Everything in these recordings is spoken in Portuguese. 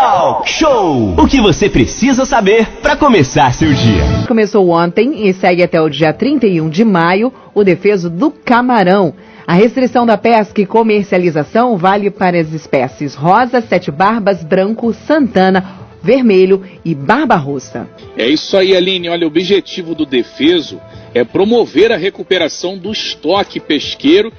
Talk Show! O que você precisa saber para começar seu dia. Começou ontem e segue até o dia 31 de maio o defeso do camarão. A restrição da pesca e comercialização vale para as espécies rosa, sete barbas, branco, santana, vermelho e barba rossa. É isso aí, Aline. Olha, o objetivo do defeso é promover a recuperação do estoque pesqueiro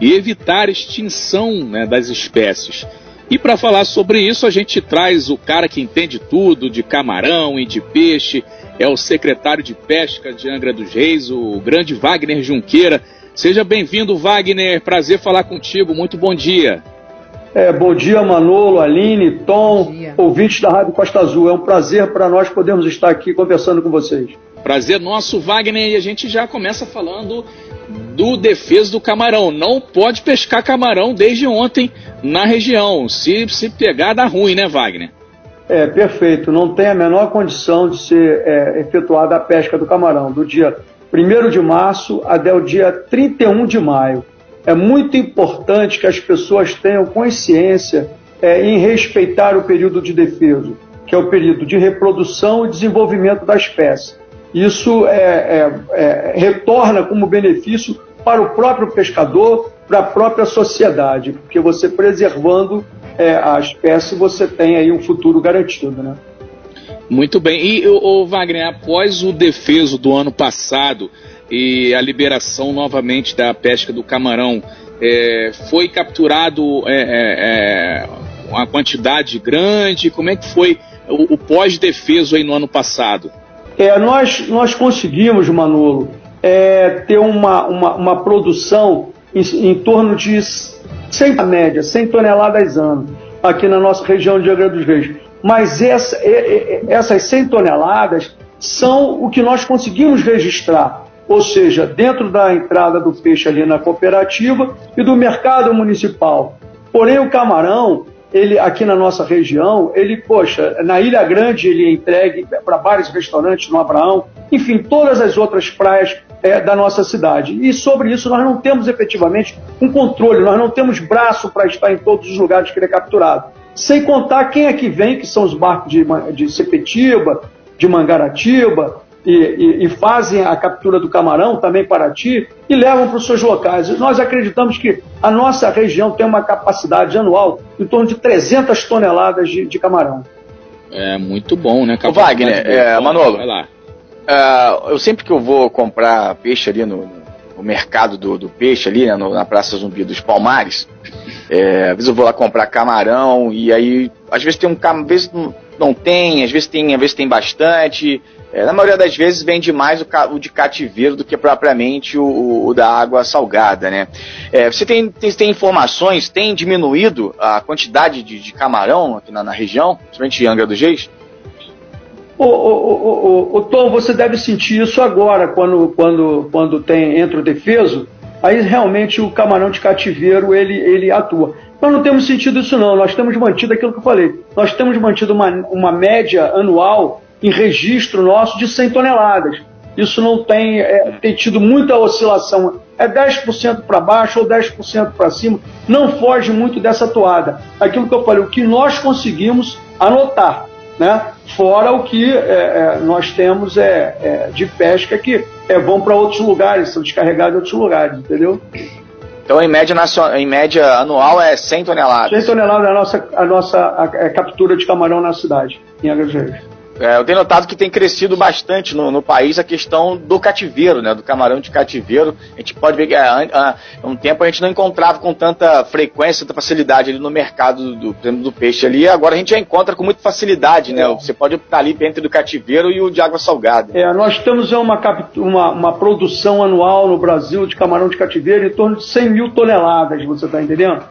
e evitar a extinção né, das espécies. E para falar sobre isso, a gente traz o cara que entende tudo de camarão e de peixe, é o secretário de Pesca de Angra dos Reis, o grande Wagner Junqueira. Seja bem-vindo, Wagner. Prazer falar contigo. Muito bom dia. É, bom dia, Manolo, Aline, Tom, ouvintes da Rádio Costa Azul. É um prazer para nós podermos estar aqui conversando com vocês. Prazer nosso, Wagner, e a gente já começa falando do defeso do camarão. Não pode pescar camarão desde ontem na região. Se, se pegar, dá ruim, né, Wagner? É, perfeito. Não tem a menor condição de ser é, efetuada a pesca do camarão, do dia 1 de março até o dia 31 de maio. É muito importante que as pessoas tenham consciência é, em respeitar o período de defeso, que é o período de reprodução e desenvolvimento da espécie. Isso é, é, é, retorna como benefício para o próprio pescador, para a própria sociedade, porque você preservando é, a espécie, você tem aí um futuro garantido, né? Muito bem. E, o Wagner, após o defeso do ano passado e a liberação novamente da pesca do camarão, é, foi capturado é, é, é uma quantidade grande? Como é que foi o, o pós-defeso aí no ano passado? É, nós, nós conseguimos, Manolo, é, ter uma, uma, uma produção em, em, torno de 100 média, 100 toneladas ano, aqui na nossa região de Angra dos Reis. Mas essa, essas 100 toneladas são o que nós conseguimos registrar, ou seja, dentro da entrada do peixe ali na cooperativa e do mercado municipal. Porém, o camarão, ele aqui na nossa região, ele, poxa, na Ilha Grande ele é entregue para vários restaurantes no Abraão, enfim, todas as outras praias é, da nossa cidade. E sobre isso nós não temos efetivamente um controle, nós não temos braço para estar em todos os lugares que ele é capturado. Sem contar quem é que vem, que são os barcos de, de Sepetiba, de Mangaratiba, e, e, e, fazem a captura do camarão também para ti e levam para os seus locais. Nós acreditamos que a nossa região tem uma capacidade anual em torno de 300 toneladas de, de camarão. É muito bom, né? O Wagner, é, Manolo, vai lá. Uh, eu sempre que eu vou comprar peixe ali no, no mercado do, do, peixe ali, né, no, na Praça Zumbi dos Palmares, é, às vezes eu vou lá comprar camarão e aí às vezes tem um camarão, às vezes não, não tem, às vezes tem, às vezes tem bastante. É, na maioria das vezes vende mais o, o, de cativeiro do que propriamente o, o da água salgada, né? É, você tem, tem, tem, informações, tem diminuído a quantidade de, de camarão aqui na, na, região, principalmente em Angra dos Reis? Ô, Tom, você deve sentir isso agora, quando, quando, quando tem, entra o defeso, aí realmente o camarão de cativeiro ele, ele atua. Nós não temos sentido isso não, nós temos mantido aquilo que eu falei, nós temos mantido uma, uma média anual em registro nosso de 100 toneladas. Isso não tem, é, tem tido muita oscilação. É 10% para baixo ou 10% para cima. Não foge muito dessa toada. Aquilo que eu falei, o que nós conseguimos anotar. Né? Fora o que é, é, nós temos é, é, de pesca que é, vão para outros lugares, são descarregados em outros lugares, entendeu? Então, em média, nacional, em média anual, é 100 toneladas. 100 toneladas é a nossa, a nossa a, a captura de camarão na cidade, em Agrejeiros. É, eu tenho notado que tem crescido bastante no, no, país a questão do cativeiro, né? Do camarão de cativeiro. A gente pode ver que há, há um tempo a gente não encontrava com tanta frequência, tanta facilidade ali no mercado do, do peixe ali. Agora a gente já encontra com muita facilidade, né? Você pode optar ali entre o cativeiro e o de água salgada. É, nós temos uma, uma, uma produção anual no Brasil de camarão de cativeiro em torno de 100 mil toneladas, você está entendendo?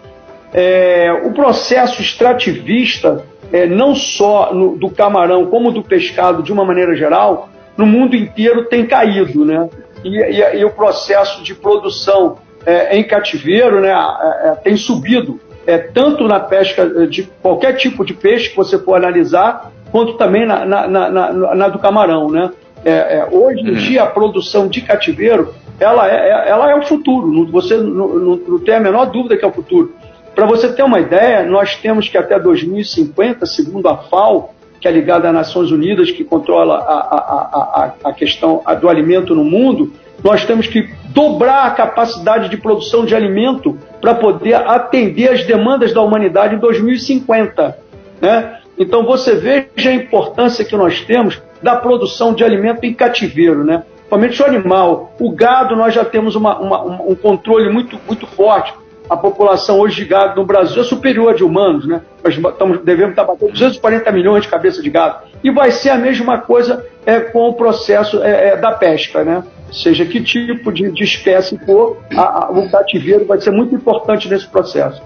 É, o processo extrativista é, não só no, do camarão, como do pescado de uma maneira geral, no mundo inteiro tem caído, né? E, e, e o processo de produção é, em cativeiro né, é, é tem subido, é, tanto na pesca de qualquer tipo de peixe que você for analisar, quanto também na, na, na, na do camarão, né? É, é, hoje em uhum. dia a produção de cativeiro ela é, ela é o futuro, você não, não, não tem a menor dúvida que é o futuro. Para você ter uma ideia, nós temos que até 2050, segundo a FAO, que é ligada às Nações Unidas, que controla a, a, a, a questão do alimento no mundo, nós temos que dobrar a capacidade de produção de alimento para poder atender as demandas da humanidade em 2050. Né? Então você veja a importância que nós temos da produção de alimento em cativeiro, né? Principalmente o animal. O gado, nós já temos uma, uma, um controle muito, muito forte. A população hoje de gado no Brasil é superior a de humanos, né? Nós estamos, devemos estar batendo 240 milhões de cabeças de gado. E vai ser a mesma coisa é, com o processo é, é, da pesca, né? Seja que tipo de, de espécie for, a, a, o cativeiro vai ser muito importante nesse processo.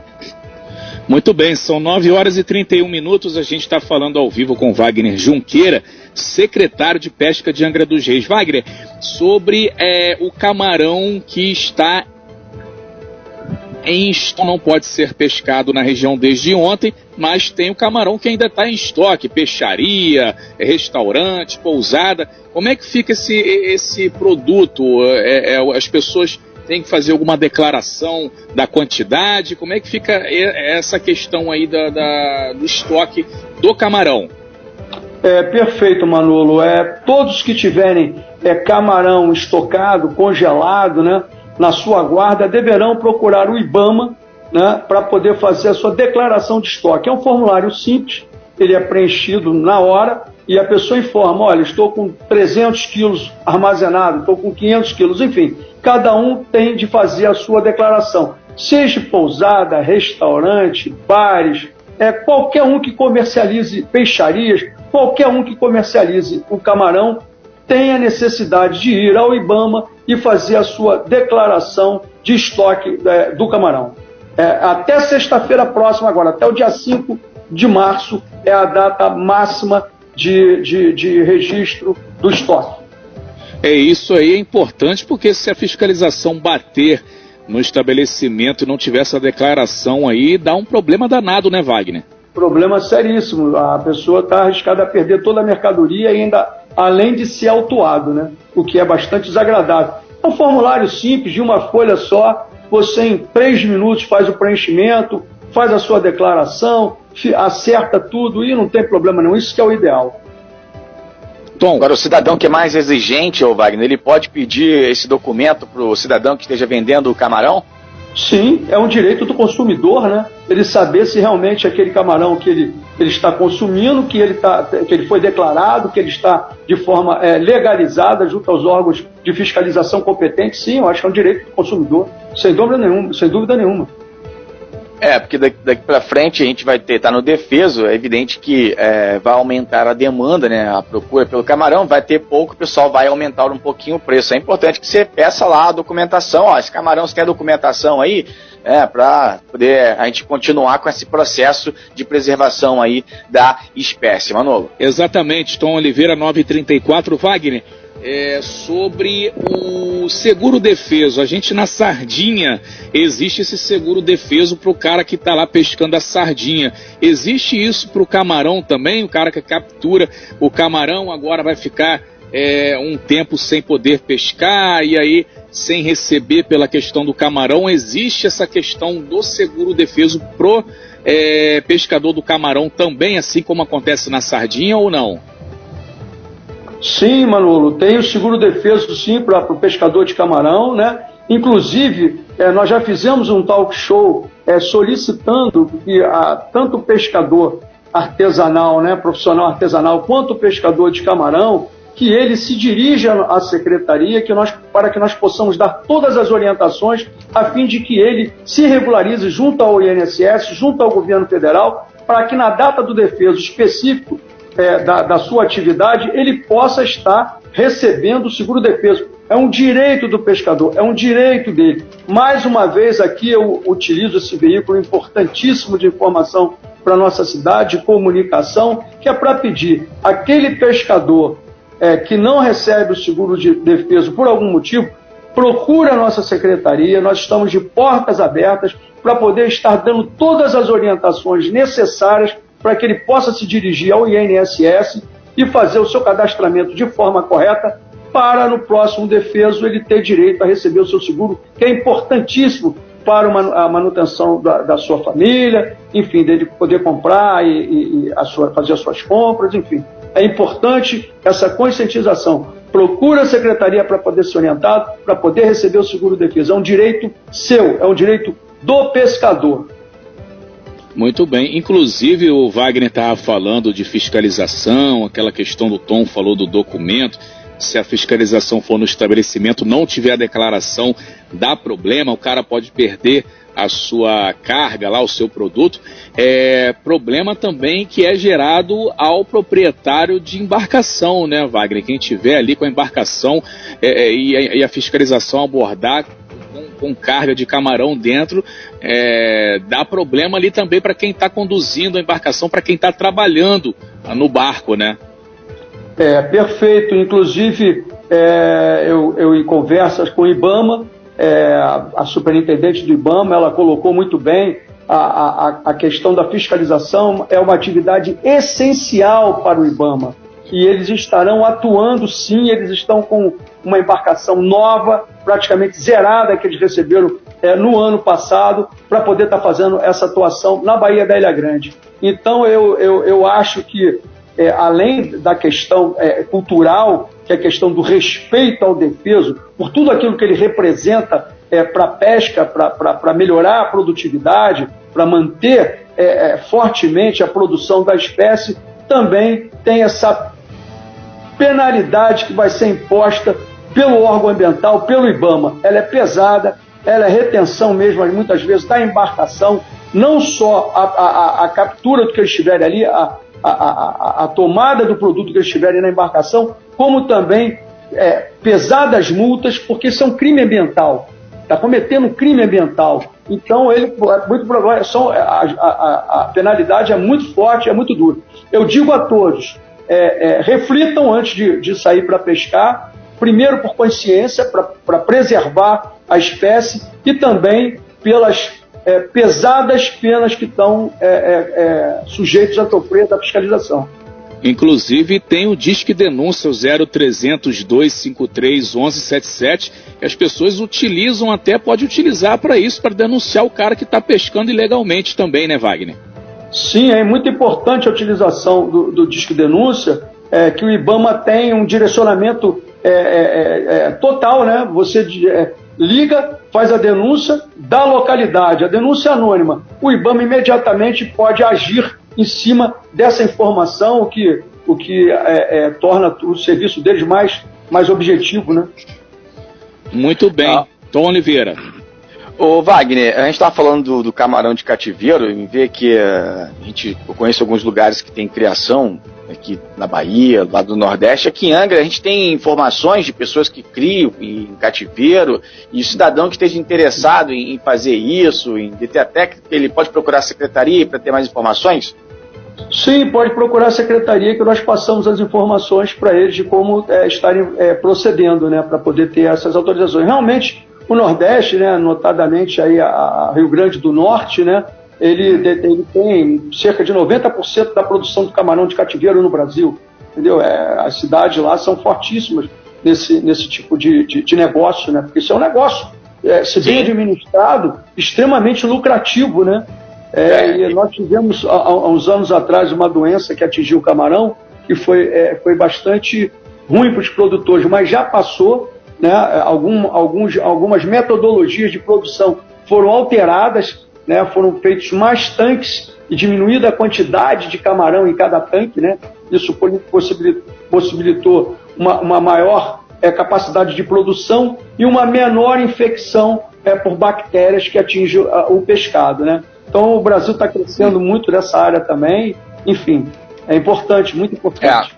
Muito bem, são 9 horas e 31 minutos. A gente está falando ao vivo com Wagner Junqueira, secretário de Pesca de Angra dos Reis. Wagner, sobre é, o camarão que está em estoque, não pode ser pescado na região desde ontem, mas tem o camarão que ainda está em estoque, peixaria, restaurante, pousada. Como é que fica esse, esse produto? É, é, as pessoas tem que fazer alguma declaração da quantidade? Como é que fica essa questão aí da, da do estoque do camarão? É, perfeito, Manolo. É, todos que tiverem é, camarão estocado, congelado, né, na sua guarda, deverão procurar o IBAMA né, para poder fazer a sua declaração de estoque. É um formulário simples, ele é preenchido na hora e a pessoa informa: olha, estou com 300 quilos armazenado, estou com 500 quilos, enfim cada um tem de fazer a sua declaração. Seja pousada, restaurante, bares, é, qualquer um que comercialize peixarias, qualquer um que comercialize o camarão tem a necessidade de ir ao IBAMA e fazer a sua declaração de estoque é, do camarão. É, até sexta-feira próxima, agora, até o dia 5 de março, é a data máxima de, de, de registro do estoque. É isso aí, é importante porque se a fiscalização bater no estabelecimento e não tiver essa declaração aí, dá um problema danado, né, Wagner? Problema seríssimo. A pessoa está arriscada a perder toda a mercadoria e ainda além de ser autuado, né? O que é bastante desagradável. É um formulário simples, de uma folha só, você em três minutos faz o preenchimento, faz a sua declaração, acerta tudo e não tem problema nenhum. Isso que é o ideal. Tom. Agora, o cidadão que é mais exigente, ô Wagner, ele pode pedir esse documento para o cidadão que esteja vendendo o camarão? Sim, é um direito do consumidor, né? Ele saber se realmente aquele camarão que ele, ele está consumindo, que ele, tá, que ele foi declarado, que ele está de forma é, legalizada junto aos órgãos de fiscalização competentes, sim, eu acho que é um direito do consumidor, sem dúvida nenhuma. Sem dúvida nenhuma. É, porque daqui, para frente a gente vai ter, tá no defeso, é evidente que é, vai aumentar a demanda, né, a procura pelo camarão, vai ter pouco, o pessoal vai aumentar um pouquinho o preço. É importante que você peça lá a documentação, ó, esse camarão, você quer documentação aí, é, para poder a gente continuar com esse processo de preservação aí da espécie, Manolo. Exatamente, Tom Oliveira 934, Wagner é, sobre o seguro defeso. A gente na sardinha existe esse seguro defeso para o cara que está lá pescando a sardinha. Existe isso para o camarão também? O cara que captura o camarão agora vai ficar é, um tempo sem poder pescar e aí sem receber pela questão do camarão. Existe essa questão do seguro defeso pro é, pescador do camarão também, assim como acontece na sardinha ou não? Sim, Manolo, tem o seguro defeso sim para o pescador de camarão, né? Inclusive, é, nós já fizemos um talk show é, solicitando que a, tanto o pescador artesanal, né, profissional artesanal, quanto o pescador de camarão, que ele se dirija à secretaria que nós, para que nós possamos dar todas as orientações a fim de que ele se regularize junto ao INSS, junto ao governo federal, para que na data do defeso específico é, da, da sua atividade, ele possa estar recebendo o seguro defeso. É um direito do pescador, é um direito dele. Mais uma vez aqui eu utilizo esse veículo importantíssimo de informação para nossa cidade, de comunicação, que é para pedir aquele pescador é, que não recebe o seguro de defeso por algum motivo, procure a nossa secretaria, nós estamos de portas abertas para poder estar dando todas as orientações necessárias para que ele possa se dirigir ao INSS e fazer o seu cadastramento de forma correta para no próximo defeso ele ter direito a receber o seu seguro, que é importantíssimo para a manutenção da, da sua família, enfim, dele poder comprar e, e, e a sua, fazer as suas compras, enfim. É importante essa conscientização. Procura a secretaria para poder ser orientado, para poder receber o seguro defesa. É um direito seu, é um direito do pescador. Muito bem. Inclusive, o Wagner estava falando de fiscalização, aquela questão do Tom falou do documento. Se a fiscalização for no estabelecimento, não tiver a declaração, dá problema, o cara pode perder a sua carga lá, o seu produto. É problema também que é gerado ao proprietário de embarcação, né, Wagner? Quem tiver ali com a embarcação é, é e, a, e a fiscalização abordar com, com carga de camarão dentro, é, dá problema ali também para quem está conduzindo a embarcação, para quem está trabalhando no barco, né? É, perfeito. Inclusive, é, eu, eu, em conversas com o IBAMA, é, a superintendente do IBAMA, ela colocou muito bem a, a, a questão da fiscalização é uma atividade essencial para o IBAMA e eles estarão atuando sim, eles estão com uma embarcação nova, praticamente zerada, que eles receberam é, no ano passado, para poder estar tá fazendo essa atuação na Baía da Ilha Grande. Então eu, eu, eu acho que, é, além da questão é, cultural, que é a questão do respeito ao defeso, por tudo aquilo que ele representa é, para a pesca, para melhorar a produtividade, para manter é, é, fortemente a produção da espécie, também tem essa penalidade que vai ser imposta pelo órgão ambiental, pelo IBAMA. Ela é pesada, ela é retenção mesmo, muitas vezes, da embarcação, não só a, a, a captura do que eles estiverem ali, a, a, tomada do produto que eles estiverem na embarcação, como também é, pesadas multas, porque isso é um crime ambiental. Está cometendo um crime ambiental. Então, ele é muito provável, a, a, a penalidade é muito forte, é muito dura. Eu digo a todos, é, é, reflitam antes de, de sair para pescar, primeiro por consciência, para preservar a espécie, e também pelas é, pesadas penas que estão é, é, é, sujeitos a sofrer da fiscalização. Inclusive tem o Disque Denúncia, o 0300 253 1177, que as pessoas utilizam até, pode utilizar para isso, para denunciar o cara que está pescando ilegalmente também, né, Wagner? Sim, é muito importante a utilização do, do Disque Denúncia, é, que o IBAMA tem um direcionamento é, é, é, é total, né? Você é, liga, faz a denúncia da localidade, a denúncia anônima. O IBAMA imediatamente pode agir em cima dessa informação, o que, o que torna o serviço deles mais, mais objetivo, né? Muito bem. Ah. Tom Oliveira. Ô Wagner, a gente estava falando do, do, camarão de cativeiro e vê que uh, a gente, eu conheço alguns lugares que tem criação, aqui na Bahia, lá do Nordeste. Aqui em Angra, a gente tem informações de pessoas que criam em cativeiro e o cidadão que esteja interessado em, fazer isso, em ter a técnica, ele pode procurar a secretaria para ter mais informações? Sim, pode procurar a secretaria que nós passamos as informações para eles de como é, estarem é, procedendo, né, para poder ter essas autorizações. Realmente, o Nordeste, né, notadamente aí a, a Rio Grande do Norte, né, ele, ele tem cerca de 90% da produção do camarão de cativeiro no Brasil. Entendeu? É, as cidades lá são fortíssimas nesse, nesse tipo de, de, de negócio, né? Porque isso é um negócio, é, se bem administrado, extremamente lucrativo, né? É, é. E nós tivemos, há, há, uns anos atrás, uma doença que atingiu o camarão, que foi, é, foi bastante ruim para os produtores, mas já passou, né? Algum, alguns, algumas metodologias de produção foram alteradas, né? foram feitos mais tanques e diminuída a quantidade de camarão em cada tanque, né? Isso possibilitou uma, uma maior é, capacidade de produção e uma menor infecção é, por bactérias que atingem o pescado, né? Então o Brasil está crescendo muito nessa área também. Enfim, é importante, muito importante.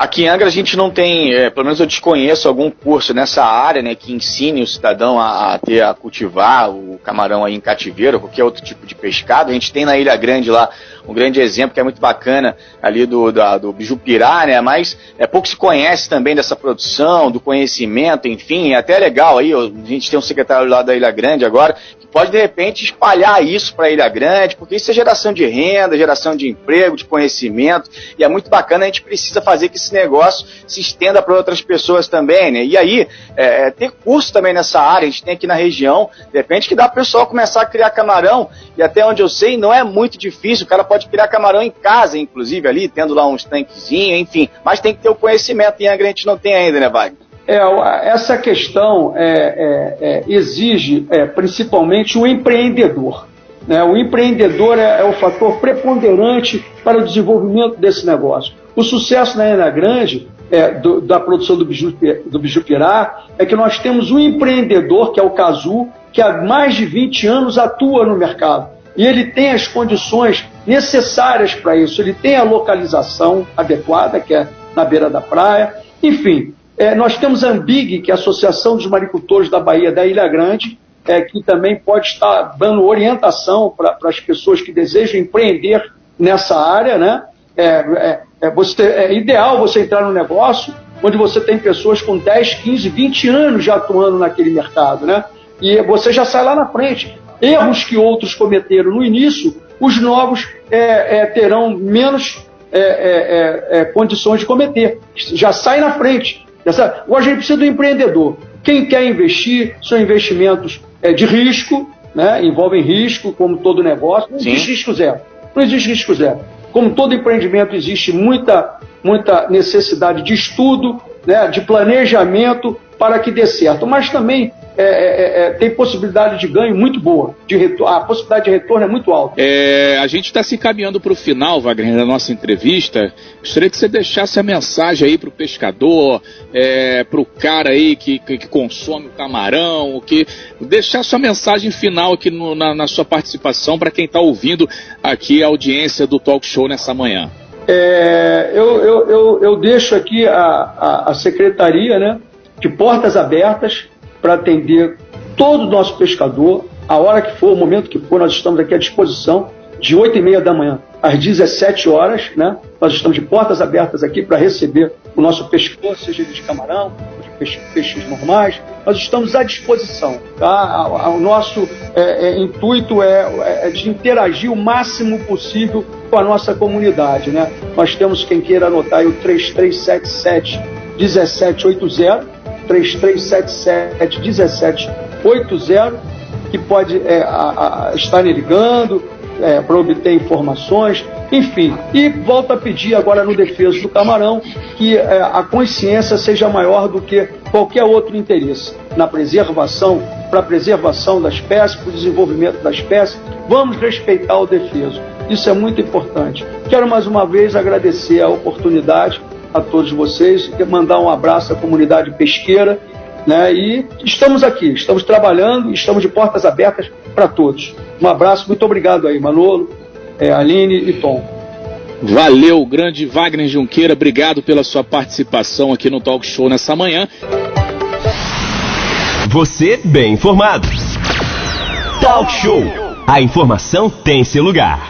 Aqui em Angra a gente não tem, é, pelo menos eu desconheço algum curso nessa área, né, que ensine o cidadão a, a, ter, a cultivar o camarão aí em cativeiro, qualquer outro tipo de pescado. A gente tem na Ilha Grande lá um grande exemplo que é muito bacana ali do, do bijupirá, né, mas é, pouco se conhece também dessa produção, do conhecimento, enfim, é até legal aí, a gente tem um secretário lá da Ilha Grande agora, pode de repente espalhar isso para Ilha Grande, porque isso é geração de renda, geração de emprego, de conhecimento, e é muito bacana, a gente precisa fazer que esse esse negócio se estenda para outras pessoas também, né? E aí, é, é, ter curso também nessa área, a gente tem aqui na região, de repente que dá para o pessoal começar a criar camarão, e até onde eu sei, não é muito difícil, o cara pode criar camarão em casa, inclusive, ali, tendo lá uns tanquezinhos, enfim, mas tem que ter o conhecimento, e a gente não tem ainda, né, Wagner? É, essa questão é, é, é exige é, principalmente o empreendedor. Né? O empreendedor é, é, o fator preponderante para o desenvolvimento desse negócio. O sucesso na Ana Grande, do, da produção do biju, do bijupirá, é que nós temos um empreendedor, que é o Cazu, que há mais de 20 anos atua no mercado. E ele tem as condições necessárias para isso. Ele tem a localização adequada, que é na beira da praia. Enfim, é, nós temos a Ambig, que é a Associação dos Maricultores da Bahia da Ilha Grande, é, que também pode estar dando orientação para as pessoas que desejam empreender nessa área. Né? É, é, é, você, é ideal você entrar no negócio onde você tem pessoas com 10, 15, 20 anos já atuando naquele mercado. Né? E você já sai lá na frente. Erros que outros cometeram no início, os novos é, é, terão menos condições de cometer. Já sai na frente. Essa, hoje a gente precisa do empreendedor. Quem quer investir são investimentos é, de risco, né? envolvem risco, como todo negócio. Não Sim. existe risco zero. Não existe risco zero. Como todo empreendimento, existe muita, muita necessidade de estudo, né? de planejamento para que dê certo. Mas também é, é, é, é, tem possibilidade de ganho muito boa. De a possibilidade de retorno é muito alta. É, a gente está se encaminhando para o final, Wagner, da nossa entrevista. Gostaria que você deixasse a mensagem aí para o pescador, é, para o cara aí que, que, que, consome o camarão, que deixar sua mensagem final aqui no, na, na, sua participação para quem está ouvindo aqui a audiência do Talk Show nessa manhã. É, eu, eu, eu, eu, deixo aqui a, a, a secretaria né, de portas abertas para atender todo o nosso pescador, a hora que for, o momento que for, nós estamos aqui à disposição, de 8 e meia da manhã às 17 horas, né? Nós estamos de portas abertas aqui para receber o nosso pescador, seja ele de camarão, de peixe, peixes normais. Nós estamos à disposição. Tá? O nosso é, é, intuito é, é, de interagir o máximo possível com a nossa comunidade. Né? Nós temos quem queira anotar aí o 3377 1780 3377 1780, que pode é, a, a, estar ligando é, para obter informações, enfim. E volto a pedir agora no defesa do camarão que é, a consciência seja maior do que qualquer outro interesse na preservação, para a preservação da espécie, para o desenvolvimento da espécie. Vamos respeitar o defeso. Isso é muito importante. Quero mais uma vez agradecer a oportunidade a todos vocês, mandar um abraço à comunidade pesqueira, né? E estamos aqui, estamos trabalhando, estamos de portas abertas para todos. Um abraço, muito obrigado aí, Manolo, é, Aline e Tom. Valeu, grande Wagner Junqueira, obrigado pela sua participação aqui no Talk Show nessa manhã. Você bem informado. Talk Show. A informação tem seu lugar.